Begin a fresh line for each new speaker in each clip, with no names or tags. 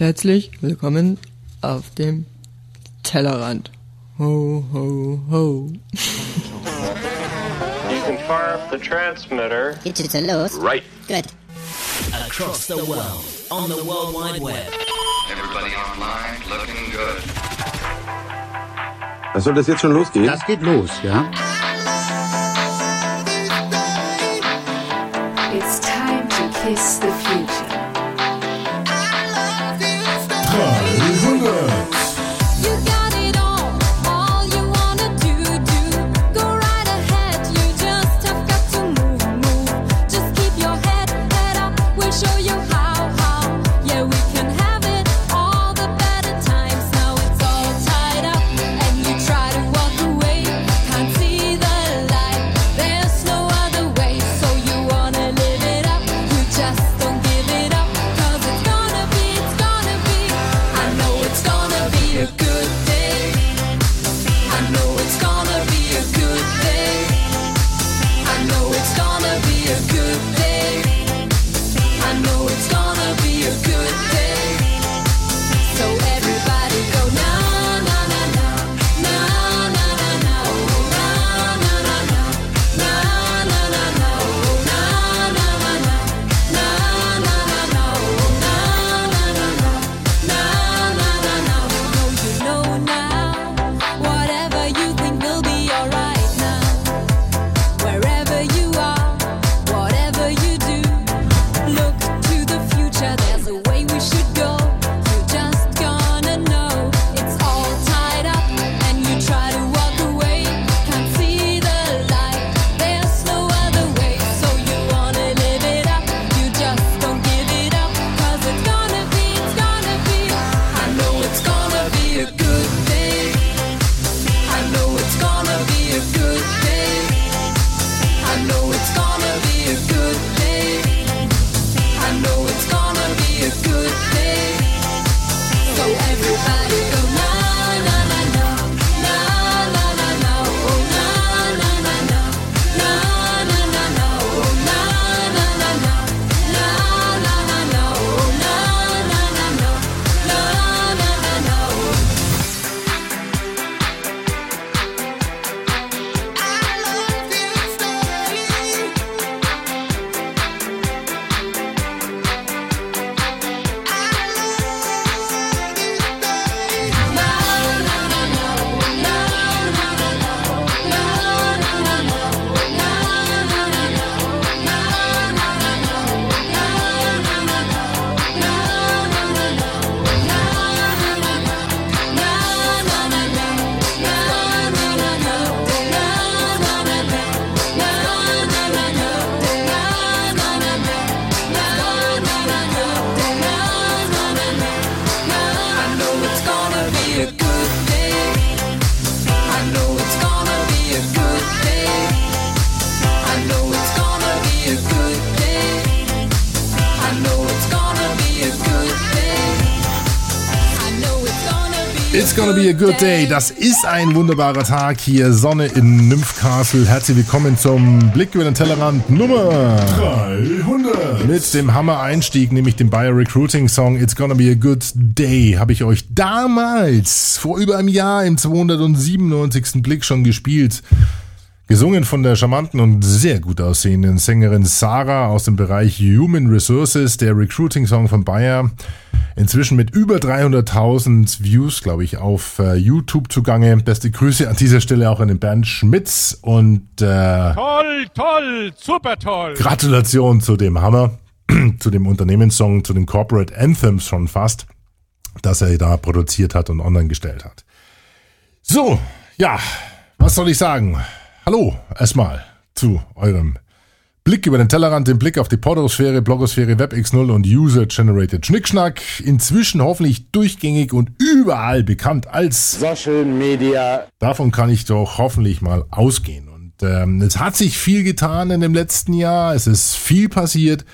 Herzlich willkommen auf dem Tellerrand. Ho, ho, ho.
You can fire up the transmitter.
Digital los.
Right.
Good.
Across the world, on the World Wide Web.
Everybody online looking good.
Soll das jetzt schon losgehen?
Das geht los, ja.
It's time to kiss the
It's gonna be a good day.
Das ist ein wunderbarer Tag hier. Sonne in Nymphcastle. Herzlich willkommen zum Blick über den Tellerrand Nummer 300. Mit dem Hammer-Einstieg, nämlich dem Bayer Recruiting Song It's gonna be a good day, habe ich euch damals vor über einem Jahr im 297. Blick schon gespielt. Gesungen von der charmanten und sehr gut aussehenden Sängerin Sarah aus dem Bereich Human Resources, der Recruiting-Song von Bayer. Inzwischen mit über 300.000 Views, glaube ich, auf äh, YouTube zugange. Beste Grüße an dieser Stelle auch an den Bernd Schmitz und äh,
Toll, toll, super toll.
Gratulation zu dem Hammer, zu dem Unternehmenssong, zu den Corporate Anthems schon fast, dass er da produziert hat und online gestellt hat. So, ja, was soll ich sagen? Hallo erstmal zu eurem Blick über den Tellerrand, den Blick auf die Podosphäre, Blogosphäre, WebX0 und User-Generated Schnickschnack. Inzwischen hoffentlich durchgängig und überall bekannt als
Social Media.
Davon kann ich doch hoffentlich mal ausgehen. Und ähm, es hat sich viel getan in dem letzten Jahr. Es ist viel passiert.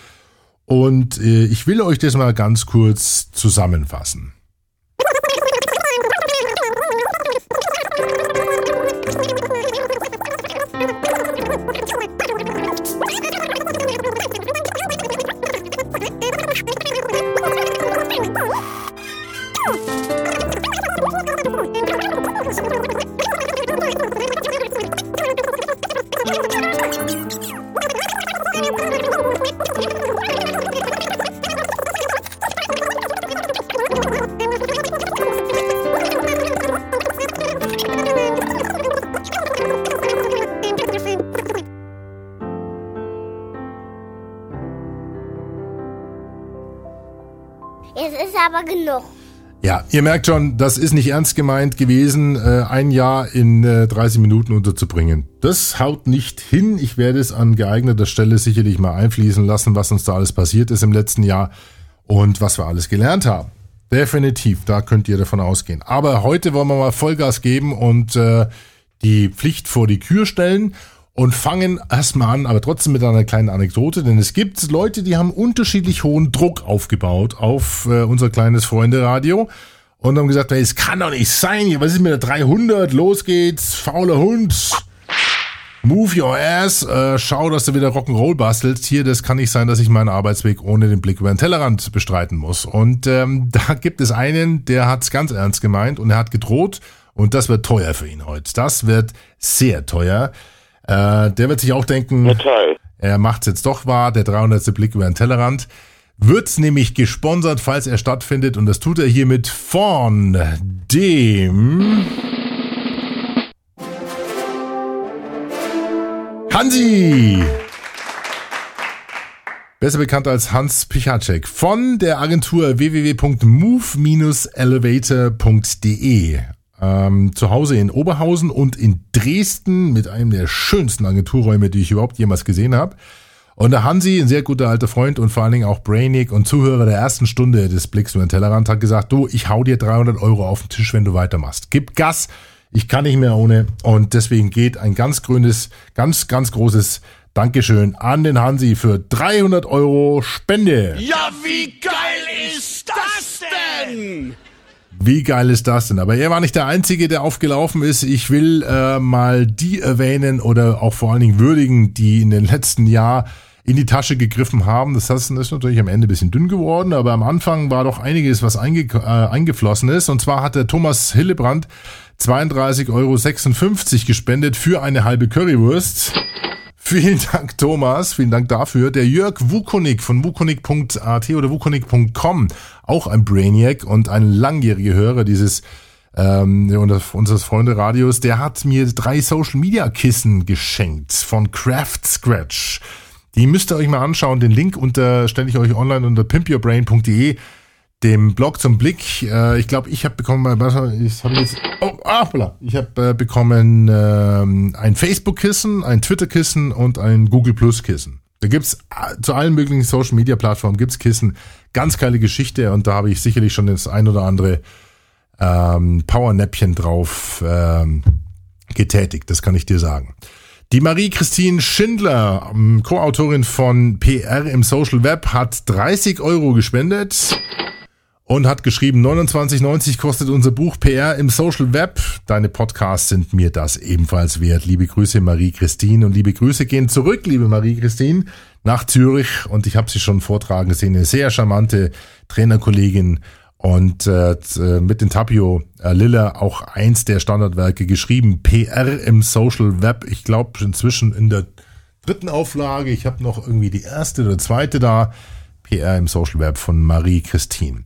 Und äh, ich will euch das mal ganz kurz zusammenfassen. Ja, ihr merkt schon, das ist nicht ernst gemeint gewesen, äh, ein Jahr in äh, 30 Minuten unterzubringen. Das haut nicht hin. Ich werde es an geeigneter Stelle sicherlich mal einfließen lassen, was uns da alles passiert ist im letzten Jahr und was wir alles gelernt haben. Definitiv, da könnt ihr davon ausgehen. Aber heute wollen wir mal Vollgas geben und äh, die Pflicht vor die Kür stellen und fangen erstmal an, aber trotzdem mit einer kleinen Anekdote, denn es gibt Leute, die haben unterschiedlich hohen Druck aufgebaut auf äh, unser kleines Freunde-Radio und haben gesagt, hey, es kann doch nicht sein, was ist mit der 300, los geht's, fauler Hund, move your ass, äh, schau, dass du wieder Rock'n'Roll bastelst, hier, das kann nicht sein, dass ich meinen Arbeitsweg ohne den Blick über den Tellerrand bestreiten muss. Und ähm, da gibt es einen, der hat's ganz ernst gemeint und er hat gedroht und das wird teuer für ihn heute. Das wird sehr teuer. Äh, der wird sich auch denken, er macht's jetzt doch wahr, der 300. Blick über den Tellerrand. Wird nämlich gesponsert, falls er stattfindet und das tut er hiermit von dem Hansi! Besser bekannt als Hans Pichacek von der Agentur www.move-elevator.de ähm, zu Hause in Oberhausen und in Dresden mit einem der schönsten Agenturräume, die ich überhaupt jemals gesehen habe. Und der Hansi, ein sehr guter alter Freund und vor allen Dingen auch Brainic und Zuhörer der ersten Stunde des Blicks über den Tellerrand, hat gesagt, du, ich hau dir 300 Euro auf den Tisch, wenn du weitermachst. Gib Gas, ich kann nicht mehr ohne. Und deswegen geht ein ganz grünes, ganz, ganz großes Dankeschön an den Hansi für 300 Euro Spende.
Ja, wie geil ist das denn?
Wie geil ist das denn? Aber er war nicht der Einzige, der aufgelaufen ist. Ich will äh, mal die erwähnen oder auch vor allen Dingen würdigen, die in den letzten Jahr in die Tasche gegriffen haben. Das heißt, ist natürlich am Ende ein bisschen dünn geworden, aber am Anfang war doch einiges, was einge äh, eingeflossen ist. Und zwar hat der Thomas Hillebrand 32,56 Euro gespendet für eine halbe Currywurst. Vielen Dank, Thomas. Vielen Dank dafür. Der Jörg Wukonik von wukonik.at oder wukonik.com, auch ein Brainiac und ein langjähriger Hörer dieses ähm, unseres Freunde-Radios, der hat mir drei Social-Media-Kissen geschenkt von Craft Scratch. Die müsst ihr euch mal anschauen. Den Link unter stelle ich euch online unter pimpyourbrain.de dem Blog zum Blick. Äh, ich glaube, ich habe bekommen, ich habe jetzt, oh, ah, ich habe äh, bekommen ähm, ein Facebook-Kissen, ein Twitter-Kissen und ein Google Plus-Kissen. Da gibt's äh, zu allen möglichen Social-Media-Plattformen gibt's Kissen. Ganz geile Geschichte und da habe ich sicherlich schon das ein oder andere ähm, Powernäppchen drauf ähm, getätigt. Das kann ich dir sagen. Die Marie-Christine Schindler, ähm, Co-Autorin von PR im Social Web, hat 30 Euro gespendet und hat geschrieben, 29,90 kostet unser Buch PR im Social Web. Deine Podcasts sind mir das ebenfalls wert. Liebe Grüße Marie-Christine und liebe Grüße gehen zurück, liebe Marie-Christine, nach Zürich. Und ich habe sie schon vortragen gesehen, eine sehr charmante Trainerkollegin und äh, mit den Tapio äh, Lilla auch eins der Standardwerke geschrieben. PR im Social Web. Ich glaube inzwischen in der dritten Auflage. Ich habe noch irgendwie die erste oder zweite da. PR im Social Web von Marie-Christine.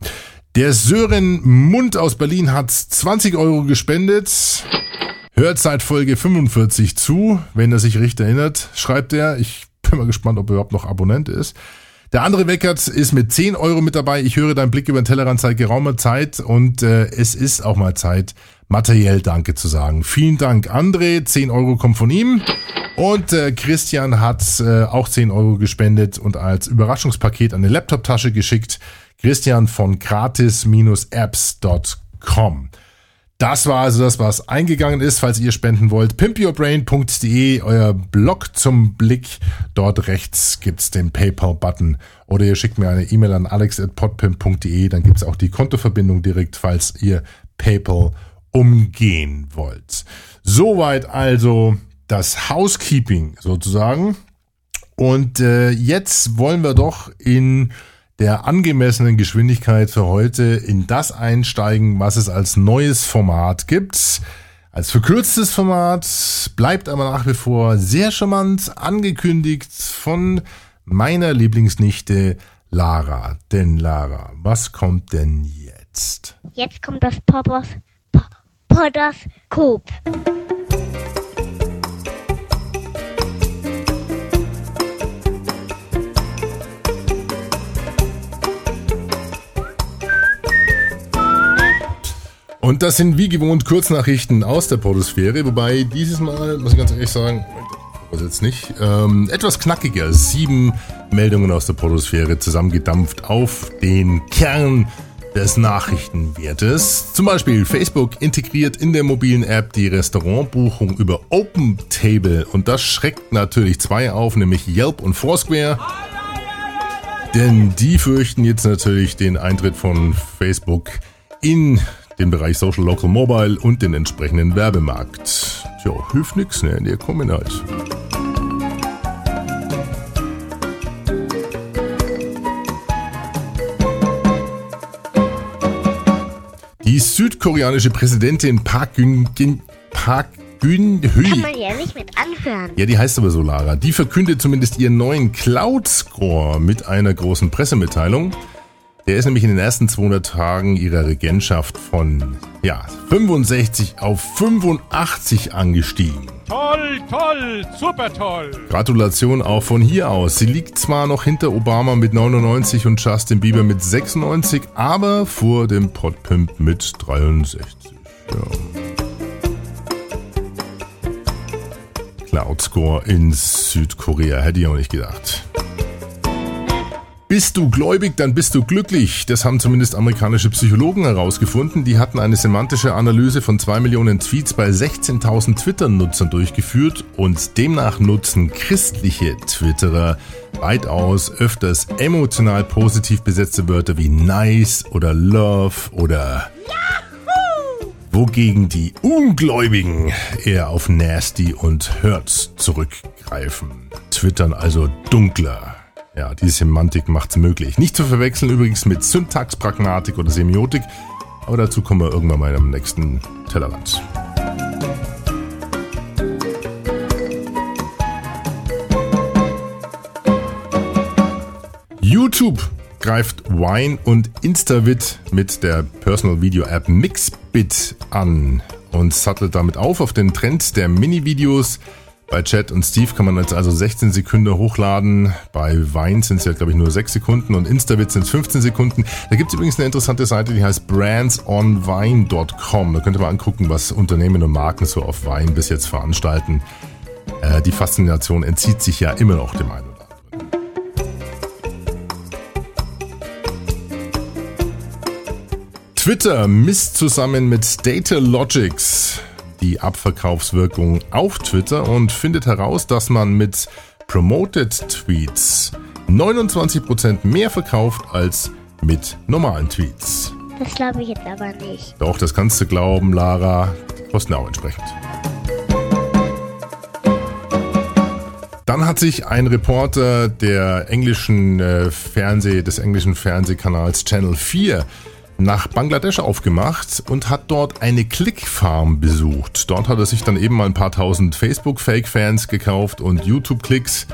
Der Sören Mund aus Berlin hat 20 Euro gespendet. Hört seit Folge 45 zu, wenn er sich richtig erinnert, schreibt er. Ich bin mal gespannt, ob er überhaupt noch Abonnent ist. Der andere Weckert ist mit 10 Euro mit dabei. Ich höre deinen Blick über den Tellerrand seit geraumer Zeit und äh, es ist auch mal Zeit, materiell Danke zu sagen. Vielen Dank, André. 10 Euro kommt von ihm. Und äh, Christian hat äh, auch 10 Euro gespendet und als Überraschungspaket eine Laptoptasche geschickt. Christian von gratis-apps.com. Das war also das, was eingegangen ist. Falls ihr spenden wollt, pimpyourbrain.de, euer Blog zum Blick. Dort rechts gibt's den PayPal-Button. Oder ihr schickt mir eine E-Mail an alex.podpimp.de. Dann gibt's auch die Kontoverbindung direkt, falls ihr PayPal umgehen wollt. Soweit also das Housekeeping sozusagen. Und äh, jetzt wollen wir doch in der angemessenen Geschwindigkeit für heute in das einsteigen, was es als neues Format gibt. Als verkürztes Format bleibt aber nach wie vor sehr charmant angekündigt von meiner Lieblingsnichte Lara. Denn Lara, was kommt denn jetzt?
Jetzt kommt das Poppers, Poppers
Und das sind wie gewohnt Kurznachrichten aus der Podosphäre, wobei dieses Mal, muss ich ganz ehrlich sagen, was jetzt nicht, ähm, etwas knackiger. Sieben Meldungen aus der Podosphäre zusammengedampft auf den Kern des Nachrichtenwertes. Zum Beispiel Facebook integriert in der mobilen App die Restaurantbuchung über OpenTable und das schreckt natürlich zwei auf, nämlich Yelp und Foursquare. Denn die fürchten jetzt natürlich den Eintritt von Facebook in den Bereich Social Local Mobile und den entsprechenden Werbemarkt. Tja, hilft nix, ne? Die kommen halt. Die südkoreanische Präsidentin Park Geun Park Geun-hye
Kann man ja nicht mit anhören.
ja, die heißt aber so, Lara. Die verkündet zumindest ihren neuen Cloud-Score mit einer großen Pressemitteilung. Der ist nämlich in den ersten 200 Tagen ihrer Regentschaft von ja, 65 auf 85 angestiegen.
Toll, toll, super toll.
Gratulation auch von hier aus. Sie liegt zwar noch hinter Obama mit 99 und Justin Bieber mit 96, aber vor dem Podpimp mit 63. Ja. Cloud Score in Südkorea, hätte ich auch nicht gedacht. Bist du gläubig, dann bist du glücklich. Das haben zumindest amerikanische Psychologen herausgefunden. Die hatten eine semantische Analyse von 2 Millionen Tweets bei 16.000 Twitter-Nutzern durchgeführt und demnach nutzen christliche Twitterer weitaus öfters emotional positiv besetzte Wörter wie nice oder love oder wogegen die Ungläubigen eher auf nasty und hurts zurückgreifen. Twittern also dunkler. Ja, die Semantik macht's möglich. Nicht zu verwechseln übrigens mit Syntax, Pragmatik oder Semiotik, aber dazu kommen wir irgendwann mal im nächsten Tellerrand. YouTube greift Wine und Instavid mit der Personal Video App Mixbit an und sattelt damit auf auf den Trend der Mini-Videos. Bei Chat und Steve kann man jetzt also 16 Sekunden hochladen. Bei Vine sind es ja, glaube ich, nur 6 Sekunden und Instavid sind es 15 Sekunden. Da gibt es übrigens eine interessante Seite, die heißt brandsonvine.com. Da könnt ihr mal angucken, was Unternehmen und Marken so auf Vine bis jetzt veranstalten. Äh, die Faszination entzieht sich ja immer noch dem einen oder anderen. Twitter misst zusammen mit Datalogics die Abverkaufswirkung auf Twitter und findet heraus, dass man mit Promoted Tweets 29% mehr verkauft als mit normalen Tweets.
Das glaube ich jetzt aber nicht.
Doch, das kannst du glauben, Lara. Kosten auch entsprechend. Dann hat sich ein Reporter der englischen äh, Fernseh, des englischen Fernsehkanals Channel 4 nach Bangladesch aufgemacht und hat dort eine Clickfarm besucht. Dort hat er sich dann eben mal ein paar tausend Facebook-Fake-Fans gekauft und YouTube-Klicks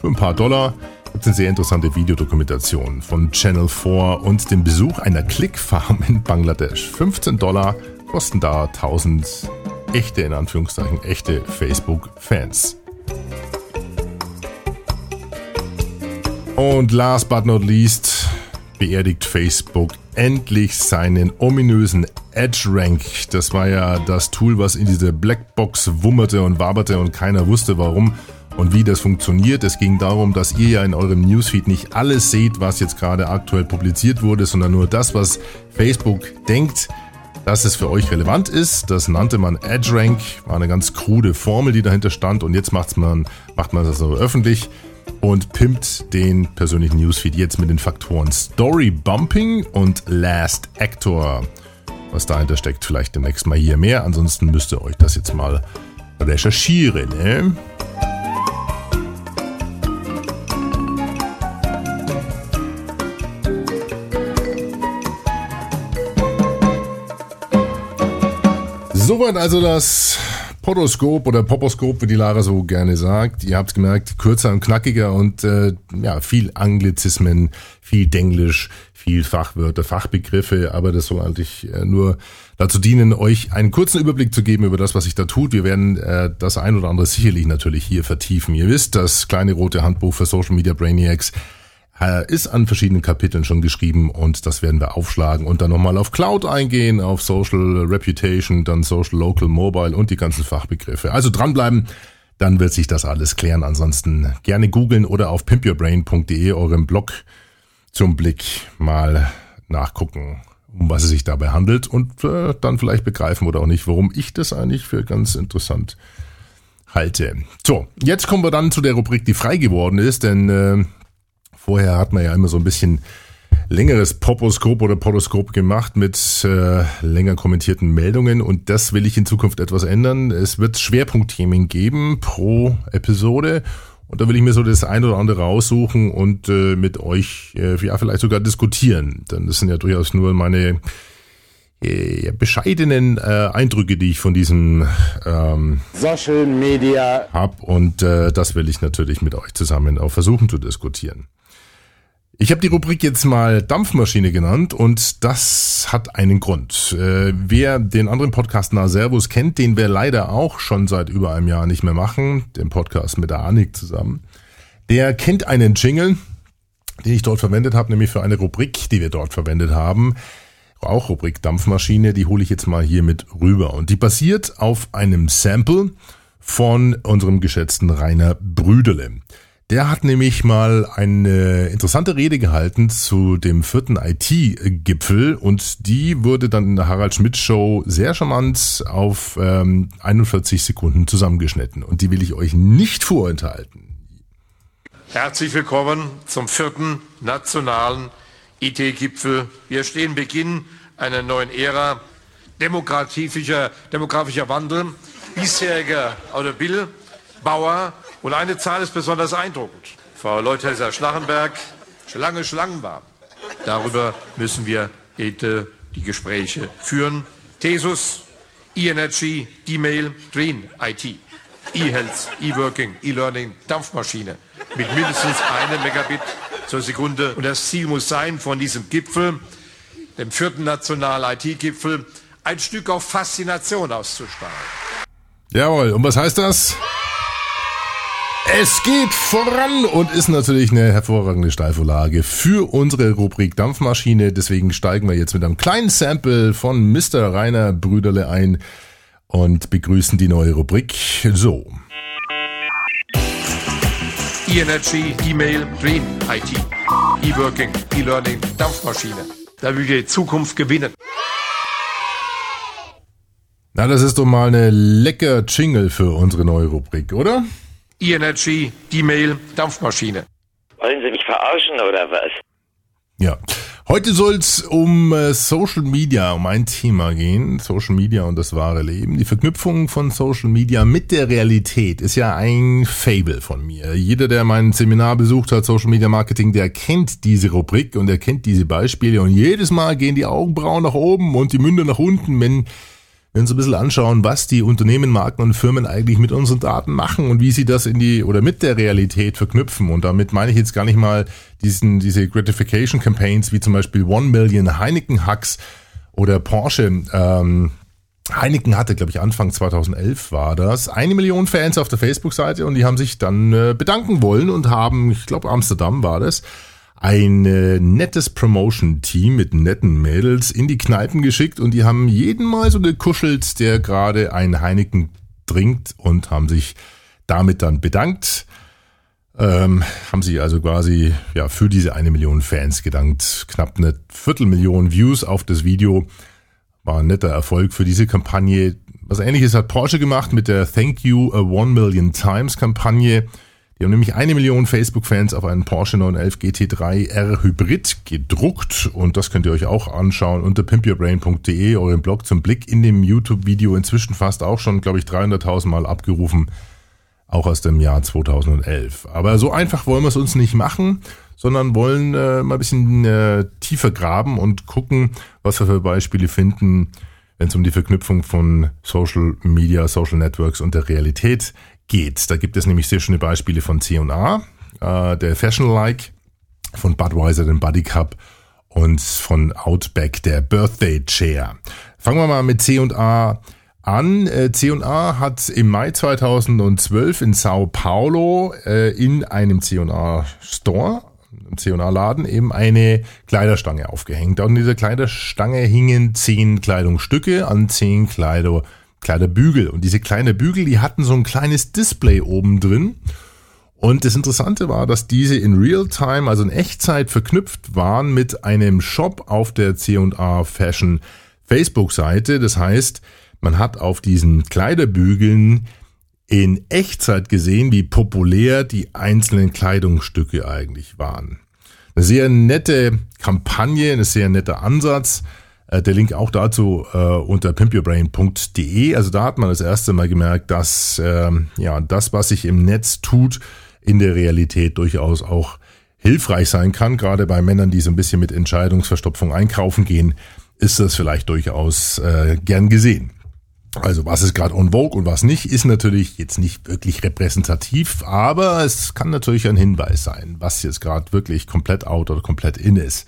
für ein paar Dollar. Gibt eine sehr interessante Videodokumentation von Channel 4 und dem Besuch einer Clickfarm in Bangladesch. 15 Dollar kosten da 1000 echte, in Anführungszeichen, echte Facebook-Fans. Und last but not least beerdigt Facebook endlich seinen ominösen Edge Rank. Das war ja das Tool, was in diese Blackbox wummerte und waberte und keiner wusste warum und wie das funktioniert. Es ging darum, dass ihr ja in eurem Newsfeed nicht alles seht, was jetzt gerade aktuell publiziert wurde, sondern nur das, was Facebook denkt, dass es für euch relevant ist. Das nannte man Edge Rank, war eine ganz krude Formel, die dahinter stand und jetzt macht's man, macht man das so öffentlich und pimpt den persönlichen Newsfeed jetzt mit den Faktoren Story Bumping und Last Actor. Was dahinter steckt, vielleicht demnächst mal hier mehr. Ansonsten müsst ihr euch das jetzt mal recherchieren. Ne? Soweit also das Podoskop oder Poposkop, wie die Lara so gerne sagt. Ihr habt gemerkt, kürzer und knackiger und äh, ja, viel Anglizismen, viel Denglisch, viel Fachwörter, Fachbegriffe, aber das soll eigentlich äh, nur dazu dienen, euch einen kurzen Überblick zu geben über das, was sich da tut. Wir werden äh, das ein oder andere sicherlich natürlich hier vertiefen. Ihr wisst, das kleine rote Handbuch für Social Media Brainiacs ist an verschiedenen Kapiteln schon geschrieben und das werden wir aufschlagen und dann nochmal auf Cloud eingehen, auf Social Reputation, dann Social Local Mobile und die ganzen Fachbegriffe. Also dranbleiben, dann wird sich das alles klären. Ansonsten gerne googeln oder auf pimpyourbrain.de eurem Blog zum Blick mal nachgucken, um was es sich dabei handelt und äh, dann vielleicht begreifen oder auch nicht, warum ich das eigentlich für ganz interessant halte. So, jetzt kommen wir dann zu der Rubrik, die frei geworden ist, denn äh, vorher hat man ja immer so ein bisschen längeres Poposkop oder Podoskop gemacht mit äh, länger kommentierten Meldungen und das will ich in Zukunft etwas ändern. Es wird Schwerpunktthemen geben pro Episode und da will ich mir so das ein oder andere raussuchen und äh, mit euch äh, ja vielleicht sogar diskutieren. Denn das sind ja durchaus nur meine äh, bescheidenen äh, Eindrücke, die ich von diesem ähm,
Social Media
hab und äh, das will ich natürlich mit euch zusammen auch versuchen zu diskutieren. Ich habe die Rubrik jetzt mal Dampfmaschine genannt und das hat einen Grund. Äh, wer den anderen Podcast Na Servus kennt, den wir leider auch schon seit über einem Jahr nicht mehr machen, den Podcast mit der Annik zusammen, der kennt einen Jingle, den ich dort verwendet habe, nämlich für eine Rubrik, die wir dort verwendet haben. Auch Rubrik Dampfmaschine, die hole ich jetzt mal hier mit rüber. Und die basiert auf einem Sample von unserem geschätzten Rainer Brüderle. Der hat nämlich mal eine interessante Rede gehalten zu dem vierten IT-Gipfel und die wurde dann in der Harald Schmidt Show sehr charmant auf ähm, 41 Sekunden zusammengeschnitten und die will ich euch nicht vorenthalten.
Herzlich willkommen zum vierten nationalen IT-Gipfel. Wir stehen Beginn einer neuen Ära. Demografischer, demografischer Wandel, bisheriger Automobilbauer und eine Zahl ist besonders eindruckend. Frau Leuthäuser-Schlachenberg, Schlange Schlangenwarm. Darüber müssen wir die Gespräche führen. Tesus, E-Energy, E-Mail, Green, IT, E-Health, E-Working, E-Learning, Dampfmaschine mit mindestens einem Megabit zur Sekunde. Und das Ziel muss sein, von diesem Gipfel, dem vierten nationalen IT-Gipfel, ein Stück auf Faszination auszustrahlen.
Jawohl, und was heißt das? Es geht voran und ist natürlich eine hervorragende Steilvorlage für unsere Rubrik Dampfmaschine. Deswegen steigen wir jetzt mit einem kleinen Sample von Mr. Rainer Brüderle ein und begrüßen die neue Rubrik so.
E-Energy, E-Mail, Green, IT, E-Working, E-Learning, Dampfmaschine. Da will wir die Zukunft gewinnen.
Na, das ist doch mal eine lecker Jingle für unsere neue Rubrik, oder?
E-Energy, E-Mail, Dampfmaschine.
Wollen Sie mich verarschen oder was?
Ja. Heute soll es um äh, Social Media, um ein Thema gehen. Social Media und das wahre Leben. Die Verknüpfung von Social Media mit der Realität ist ja ein Fable von mir. Jeder, der mein Seminar besucht hat, Social Media Marketing, der kennt diese Rubrik und er kennt diese Beispiele und jedes Mal gehen die Augenbrauen nach oben und die Münder nach unten, wenn wenn Sie ein bisschen anschauen, was die Unternehmen, Marken und Firmen eigentlich mit unseren Daten machen und wie sie das in die oder mit der Realität verknüpfen. Und damit meine ich jetzt gar nicht mal diesen, diese Gratification Campaigns wie zum Beispiel One Million Heineken Hacks oder Porsche. Ähm, Heineken hatte, glaube ich, Anfang 2011 war das, eine Million Fans auf der Facebook-Seite und die haben sich dann äh, bedanken wollen und haben, ich glaube, Amsterdam war das, ein äh, nettes Promotion-Team mit netten Mädels in die Kneipen geschickt und die haben jeden mal so gekuschelt, der gerade ein Heineken trinkt und haben sich damit dann bedankt. Ähm, haben sich also quasi ja für diese eine Million Fans gedankt. Knapp eine Viertelmillion Views auf das Video. War ein netter Erfolg für diese Kampagne. Was ähnliches hat Porsche gemacht mit der Thank You a One Million Times Kampagne. Die haben nämlich eine Million Facebook-Fans auf einen Porsche 911 GT3 R Hybrid gedruckt und das könnt ihr euch auch anschauen unter pimpyourbrain.de, euren Blog zum Blick in dem YouTube-Video inzwischen fast auch schon, glaube ich, 300.000 Mal abgerufen, auch aus dem Jahr 2011. Aber so einfach wollen wir es uns nicht machen, sondern wollen äh, mal ein bisschen äh, tiefer graben und gucken, was wir für Beispiele finden, wenn es um die Verknüpfung von Social Media, Social Networks und der Realität geht. Da gibt es nämlich sehr schöne Beispiele von C&A, äh, der Fashion Like, von Budweiser, den Buddy Cup und von Outback, der Birthday Chair. Fangen wir mal mit C&A an. Äh, C&A hat im Mai 2012 in Sao Paulo äh, in einem C&A Store C&A-Laden, eben eine Kleiderstange aufgehängt. Und in dieser Kleiderstange hingen zehn Kleidungsstücke an zehn Kleider, Kleiderbügel. Und diese kleinen Bügel, die hatten so ein kleines Display oben drin. Und das Interessante war, dass diese in Real-Time, also in Echtzeit verknüpft waren mit einem Shop auf der C&A Fashion Facebook-Seite. Das heißt, man hat auf diesen Kleiderbügeln in Echtzeit gesehen, wie populär die einzelnen Kleidungsstücke eigentlich waren. Eine sehr nette Kampagne, ein sehr netter Ansatz. Äh, Der Link auch dazu äh, unter pimpyourbrain.de. Also da hat man das erste Mal gemerkt, dass ähm, ja das, was sich im Netz tut, in der Realität durchaus auch hilfreich sein kann. Gerade bei Männern, die so ein bisschen mit Entscheidungsverstopfung einkaufen gehen, ist das vielleicht durchaus äh, gern gesehen. Also was ist gerade on vogue und was nicht, ist natürlich jetzt nicht wirklich repräsentativ, aber es kann natürlich ein Hinweis sein, was jetzt gerade wirklich komplett out oder komplett in ist.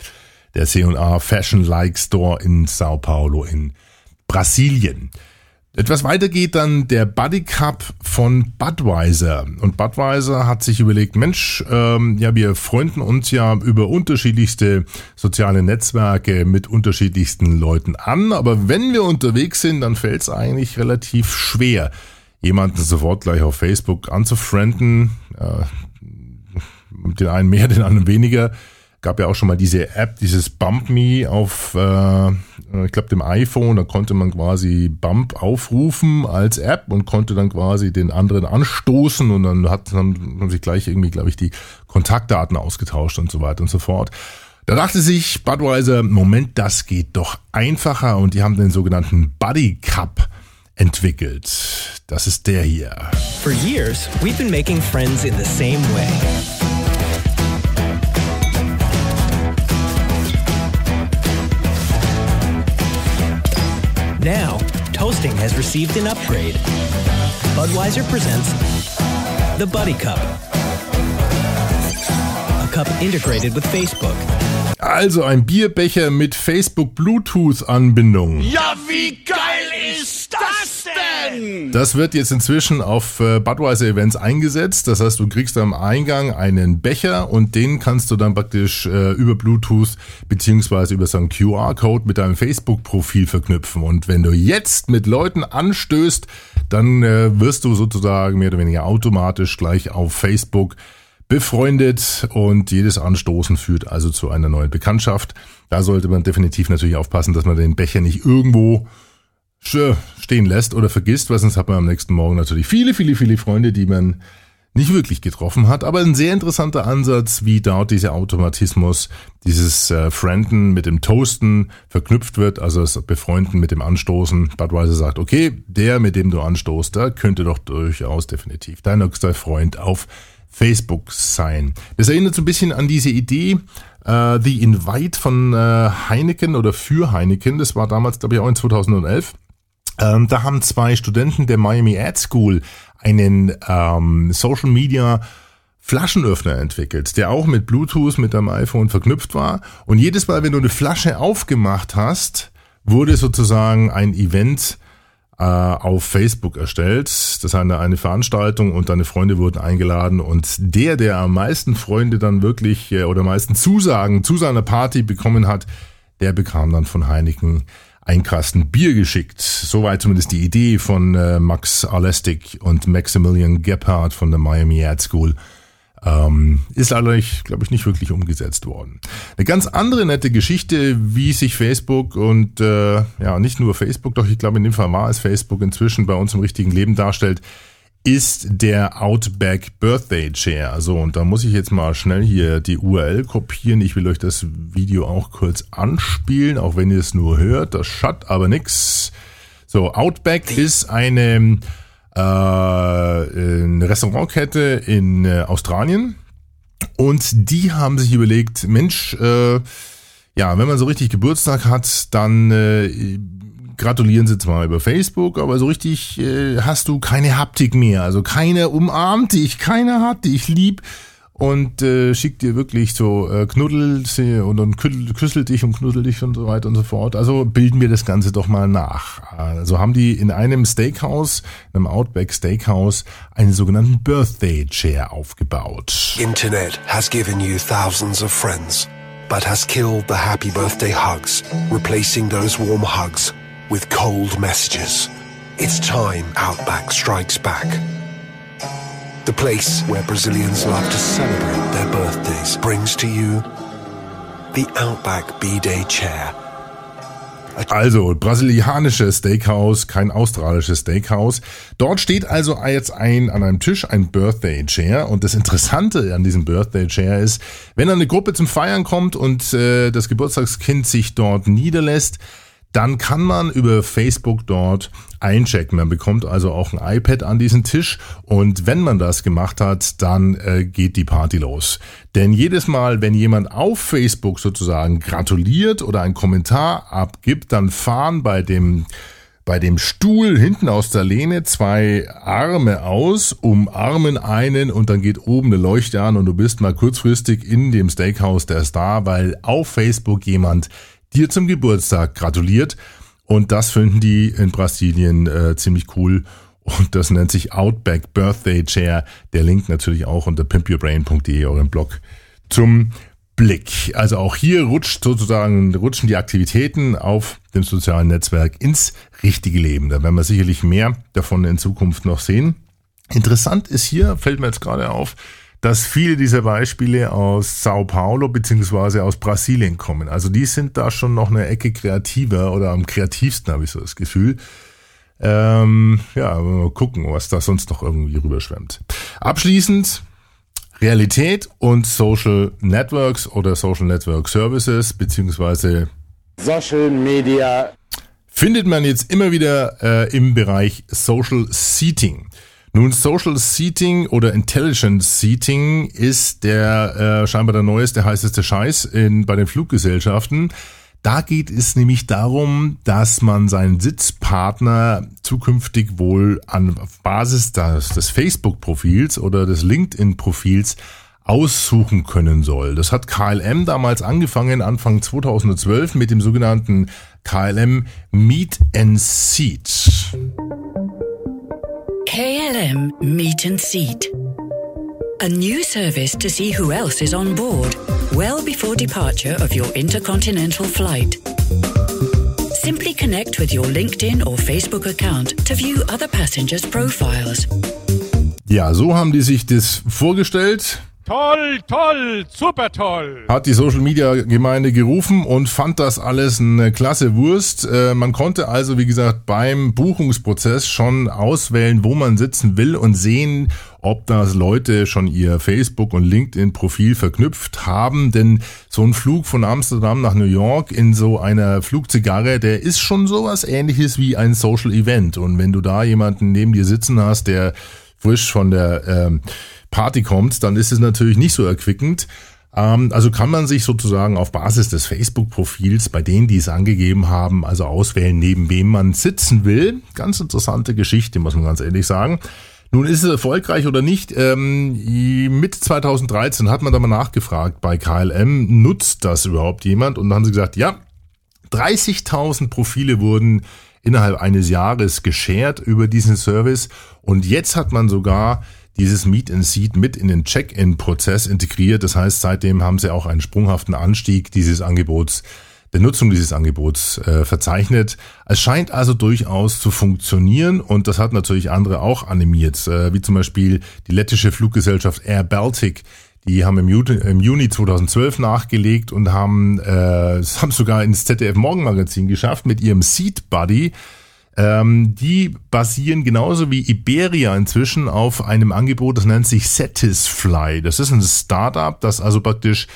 Der C&A Fashion Like Store in Sao Paulo in Brasilien. Etwas weiter geht dann der Buddy Cup von Budweiser. Und Budweiser hat sich überlegt, Mensch, ähm, ja, wir freunden uns ja über unterschiedlichste soziale Netzwerke mit unterschiedlichsten Leuten an. Aber wenn wir unterwegs sind, dann fällt es eigentlich relativ schwer, jemanden sofort gleich auf Facebook anzufrienden. Äh, den einen mehr, den anderen weniger gab ja auch schon mal diese App, dieses Bump Me auf, äh, ich glaube, dem iPhone. Da konnte man quasi Bump aufrufen als App und konnte dann quasi den anderen anstoßen und dann hat dann haben sich gleich irgendwie, glaube ich, die Kontaktdaten ausgetauscht und so weiter und so fort. Da dachte sich Budweiser, Moment, das geht doch einfacher und die haben den sogenannten Buddy Cup entwickelt. Das ist der hier.
For years, we've been making friends in the same way. Now, toasting has received an upgrade. Budweiser presents the Buddy Cup. A cup integrated with Facebook.
Also ein Bierbecher mit Facebook Bluetooth Anbindung.
Ja, wie geil ist das denn?
Das wird jetzt inzwischen auf äh, Budweiser Events eingesetzt. Das heißt, du kriegst am Eingang einen Becher und den kannst du dann praktisch äh, über Bluetooth beziehungsweise über so einen QR-Code mit deinem Facebook-Profil verknüpfen. Und wenn du jetzt mit Leuten anstößt, dann äh, wirst du sozusagen mehr oder weniger automatisch gleich auf Facebook befreundet und jedes Anstoßen führt also zu einer neuen Bekanntschaft. Da sollte man definitiv natürlich aufpassen, dass man den Becher nicht irgendwo stehen lässt oder vergisst, weil sonst hat man am nächsten Morgen natürlich viele, viele, viele Freunde, die man nicht wirklich getroffen hat. Aber ein sehr interessanter Ansatz, wie dort dieser Automatismus, dieses äh, Frienden mit dem Toasten verknüpft wird, also das Befreunden mit dem Anstoßen. Budweiser sagt, okay, der, mit dem du anstoßt, da könnte doch durchaus definitiv dein nächster Freund auf Facebook sein. Das erinnert so ein bisschen an diese Idee, äh, The Invite von äh, Heineken oder für Heineken. Das war damals, glaube ich, auch in 2011. Ähm, da haben zwei Studenten der Miami Ad School einen ähm, Social Media Flaschenöffner entwickelt, der auch mit Bluetooth mit deinem iPhone verknüpft war. Und jedes Mal, wenn du eine Flasche aufgemacht hast, wurde sozusagen ein Event äh, auf Facebook erstellt. Das eine, eine Veranstaltung und deine Freunde wurden eingeladen und der, der am meisten Freunde dann wirklich äh, oder am meisten Zusagen zu seiner Party bekommen hat, der bekam dann von Heineken ein Kasten Bier geschickt. Soweit zumindest die Idee von äh, Max Alestik und Maximilian Gebhardt von der Miami Ad School. Ähm, ist allerdings, glaube ich, nicht wirklich umgesetzt worden. Eine ganz andere nette Geschichte, wie sich Facebook und äh, ja nicht nur Facebook, doch ich glaube in dem Fall war es Facebook inzwischen bei uns im richtigen Leben darstellt, ist der Outback Birthday Chair. Also und da muss ich jetzt mal schnell hier die URL kopieren. Ich will euch das Video auch kurz anspielen, auch wenn ihr es nur hört. Das schaut aber nix. So, Outback ist eine äh, eine Restaurantkette in äh, Australien und die haben sich überlegt, Mensch, äh, ja, wenn man so richtig Geburtstag hat, dann äh, gratulieren sie zwar über Facebook, aber so richtig äh, hast du keine Haptik mehr, also keine umarmt, die ich keiner hat, die ich lieb. Und äh, schickt dir wirklich so äh, knuddel und dann küssel, küssel dich und knuddel dich und so weiter und so fort. Also bilden wir das Ganze doch mal nach. Also haben die in einem Steakhouse, einem Outback Steakhouse, einen sogenannten Birthday Chair aufgebaut.
Internet has given you thousands of friends, but has killed the happy birthday hugs, replacing those warm hugs with cold messages. It's time Outback strikes back. The place where Brazilians love to celebrate their birthdays brings to you the Outback B-Day Chair.
Also, brasilianisches Steakhouse, kein australisches Steakhouse. Dort steht also jetzt ein, an einem Tisch ein Birthday Chair. Und das Interessante an diesem Birthday Chair ist, wenn eine Gruppe zum Feiern kommt und äh, das Geburtstagskind sich dort niederlässt, dann kann man über Facebook dort einchecken. Man bekommt also auch ein iPad an diesen Tisch und wenn man das gemacht hat, dann äh, geht die Party los. Denn jedes Mal, wenn jemand auf Facebook sozusagen gratuliert oder einen Kommentar abgibt, dann fahren bei dem bei dem Stuhl hinten aus der Lehne zwei Arme aus, umarmen einen und dann geht oben eine Leuchte an und du bist mal kurzfristig in dem Steakhouse der Star, weil auf Facebook jemand dir zum Geburtstag gratuliert. Und das finden die in Brasilien äh, ziemlich cool. Und das nennt sich Outback Birthday Chair. Der Link natürlich auch unter pimpyourbrain.de, eurem Blog, zum Blick. Also auch hier rutscht sozusagen, rutschen die Aktivitäten auf dem sozialen Netzwerk ins richtige Leben. Da werden wir sicherlich mehr davon in Zukunft noch sehen. Interessant ist hier, fällt mir jetzt gerade auf, dass viele dieser Beispiele aus Sao Paulo beziehungsweise aus Brasilien kommen. Also die sind da schon noch eine Ecke kreativer oder am kreativsten, habe ich so das Gefühl. Ähm, ja, mal gucken, was da sonst noch irgendwie rüberschwemmt. Abschließend Realität und Social Networks oder Social Network Services beziehungsweise
Social Media
findet man jetzt immer wieder äh, im Bereich Social Seating. Nun, Social Seating oder Intelligent Seating ist der äh, scheinbar der neueste, heißeste Scheiß in, bei den Fluggesellschaften. Da geht es nämlich darum, dass man seinen Sitzpartner zukünftig wohl an Basis des, des Facebook-Profils oder des LinkedIn-Profils aussuchen können soll. Das hat KLM damals angefangen, Anfang 2012 mit dem sogenannten KLM Meet and Seat.
KLM Meet and Seat. A new service to see who else is on board well before departure of your intercontinental flight. Simply connect with your LinkedIn or Facebook account to view other passengers' profiles.
Ja, so haben die sich das vorgestellt.
Toll, toll, super toll.
Hat die Social Media Gemeinde gerufen und fand das alles eine klasse Wurst. Äh, man konnte also, wie gesagt, beim Buchungsprozess schon auswählen, wo man sitzen will und sehen, ob das Leute schon ihr Facebook und LinkedIn Profil verknüpft haben. Denn so ein Flug von Amsterdam nach New York in so einer Flugzigarre, der ist schon sowas ähnliches wie ein Social Event. Und wenn du da jemanden neben dir sitzen hast, der frisch von der ähm, Party kommt, dann ist es natürlich nicht so erquickend. Ähm, also kann man sich sozusagen auf Basis des Facebook-Profils bei denen, die es angegeben haben, also auswählen, neben wem man sitzen will. Ganz interessante Geschichte, muss man ganz ehrlich sagen. Nun ist es erfolgreich oder nicht. Ähm, mit 2013 hat man da mal nachgefragt bei KLM, nutzt das überhaupt jemand? Und dann haben sie gesagt, ja, 30.000 Profile wurden innerhalb eines Jahres geshared über diesen Service. Und jetzt hat man sogar dieses Meet and Seat mit in den Check-in-Prozess integriert. Das heißt, seitdem haben sie auch einen sprunghaften Anstieg dieses Angebots, der Nutzung dieses Angebots äh, verzeichnet. Es scheint also durchaus zu funktionieren und das hat natürlich andere auch animiert, äh, wie zum Beispiel die lettische Fluggesellschaft Air Baltic. Die haben im Juni, im Juni 2012 nachgelegt und haben, äh, haben sogar ins ZDF Morgenmagazin geschafft mit ihrem Seat Buddy ähm, die basieren genauso wie Iberia inzwischen auf einem Angebot, das nennt sich Satisfly. Das ist ein Startup, das also praktisch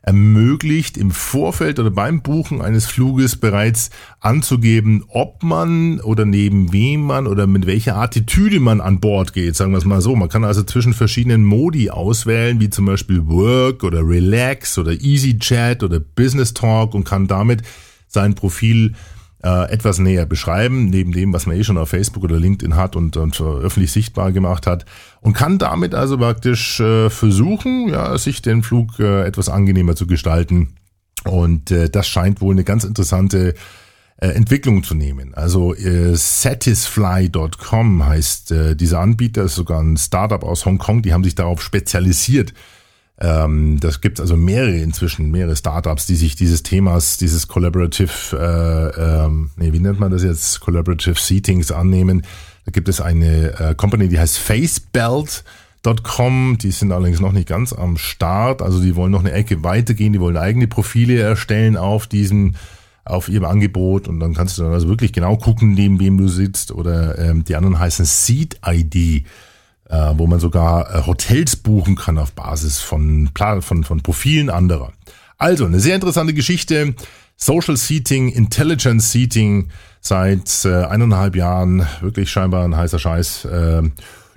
ermöglicht, im Vorfeld oder beim Buchen eines Fluges bereits anzugeben, ob man oder neben wem man oder mit welcher Attitüde man an Bord geht, sagen wir es mal so. Man kann also zwischen verschiedenen Modi auswählen, wie zum Beispiel Work oder Relax oder Easy Chat oder Business Talk und kann damit sein Profil äh, etwas näher beschreiben, neben dem, was man eh schon auf Facebook oder LinkedIn hat und, und öffentlich sichtbar gemacht hat. Und kann damit also praktisch äh, versuchen, ja, sich den Flug äh, etwas angenehmer zu gestalten. Und äh, das scheint wohl eine ganz interessante äh, Entwicklung zu nehmen. Also äh, Satisfly.com heißt äh, dieser Anbieter, ist sogar ein Startup aus Hongkong, die haben sich darauf spezialisiert. Ähm, das gibt also mehrere inzwischen, mehrere Startups, die sich dieses Themas, dieses Collaborative, äh, ähm, nee, wie nennt man das jetzt, Collaborative Seatings annehmen. Da gibt es eine äh, Company, die heißt Facebelt.com, die sind allerdings noch nicht ganz am Start, also die wollen noch eine Ecke weitergehen, die wollen eigene Profile erstellen auf diesem auf ihrem Angebot. Und dann kannst du dann also wirklich genau gucken, neben wem du sitzt. Oder ähm, die anderen heißen Seat ID, äh, wo man sogar äh, Hotels buchen kann auf Basis von, Pla- von, von Profilen anderer. Also eine sehr interessante Geschichte. Social Seating, Intelligent Seating seit äh, eineinhalb Jahren wirklich scheinbar ein heißer Scheiß, äh,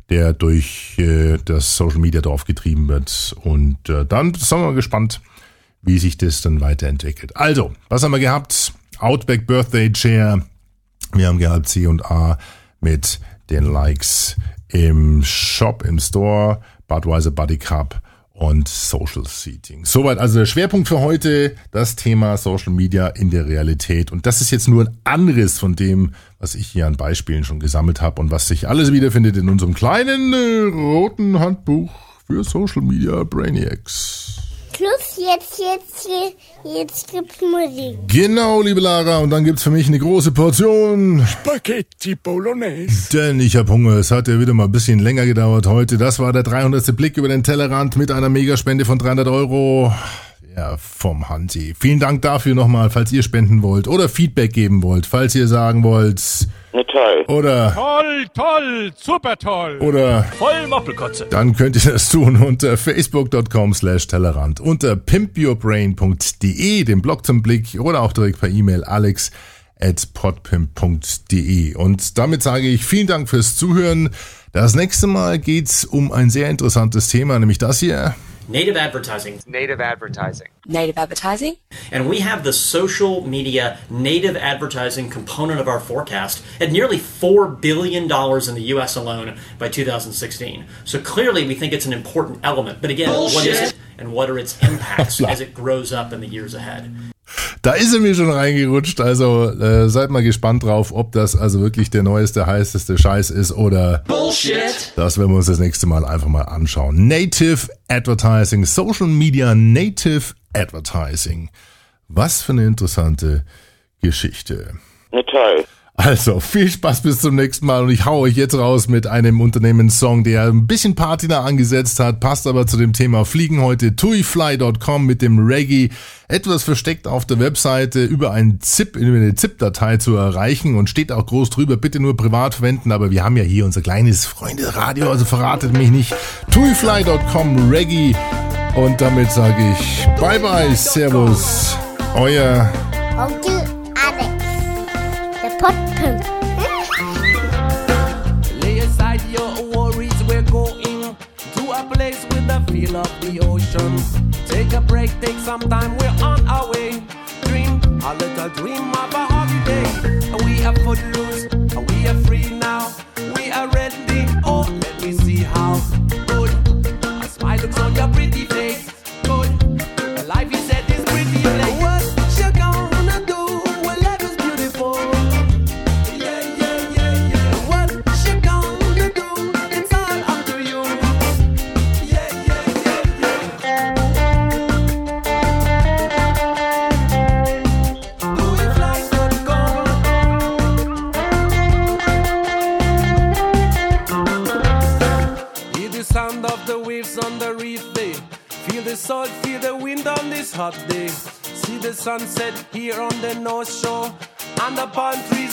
der durch äh, das Social Media Dorf getrieben wird. Und äh, dann sind wir mal gespannt, wie sich das dann weiterentwickelt. Also, was haben wir gehabt? Outback Birthday Chair. Wir haben gehabt C&A mit den Likes im Shop, im Store, Budweiser Buddy Cup und Social Seating. Soweit also der Schwerpunkt für heute, das Thema Social Media in der Realität. Und das ist jetzt nur ein Anriss von dem, was ich hier an Beispielen schon gesammelt habe und was sich alles wiederfindet in unserem kleinen äh, roten Handbuch für Social Media Brainiacs.
Schluss, jetzt, jetzt, jetzt, jetzt gibt's Musik.
Genau, liebe Lara, und dann gibt's für mich eine große Portion
Spaghetti Bolognese.
Denn ich habe Hunger. Es hat ja wieder mal ein bisschen länger gedauert heute. Das war der 300. Blick über den Tellerrand mit einer Megaspende von 300 Euro. Ja, vom Hansi. Vielen Dank dafür nochmal, falls ihr spenden wollt oder Feedback geben wollt, falls ihr sagen wollt.
Ne, toll.
Oder,
Toll, toll, super toll.
oder,
Voll Moppelkotze.
dann könnt ihr das tun unter facebook.com slash Tellerrand, unter pimpyourbrain.de, dem Blog zum Blick oder auch direkt per E-Mail alex at podpimp.de. Und damit sage ich vielen Dank fürs Zuhören. Das nächste Mal geht's um ein sehr interessantes Thema, nämlich das hier.
Native advertising.
Native advertising.
Native advertising?
And we have the social media native advertising component of our forecast at nearly $4 billion in the US alone by 2016. So clearly, we think it's an important element. But again, what is it and what are its impacts as it grows up in the years ahead?
Da ist er mir schon reingerutscht, also äh, seid mal gespannt drauf, ob das also wirklich der neueste, heißeste Scheiß ist oder
Bullshit.
das werden wir uns das nächste Mal einfach mal anschauen. Native Advertising, Social Media Native Advertising. Was für eine interessante Geschichte.
Ne.
Also, viel Spaß bis zum nächsten Mal und ich hau euch jetzt raus mit einem Unternehmenssong, der ein bisschen Patina angesetzt hat, passt aber zu dem Thema Fliegen heute. tuifly.com mit dem Reggae, etwas versteckt auf der Webseite über ein ZIP, über eine ZIP-Datei zu erreichen und steht auch groß drüber, bitte nur privat verwenden, aber wir haben ja hier unser kleines Freunde-Radio, also verratet mich nicht. tuifly.com Reggae und damit sage ich bye bye, servus, euer
Onkel Alex. Potpimp.
Lay aside your worries, we're going to a place with the feel of the ocean. Take a break, take some time, we're on our way. Dream a little dream of a holiday. We are footloose, we are free now. We are ready, oh, let me see how. Sunset here on the north shore. And the palm trees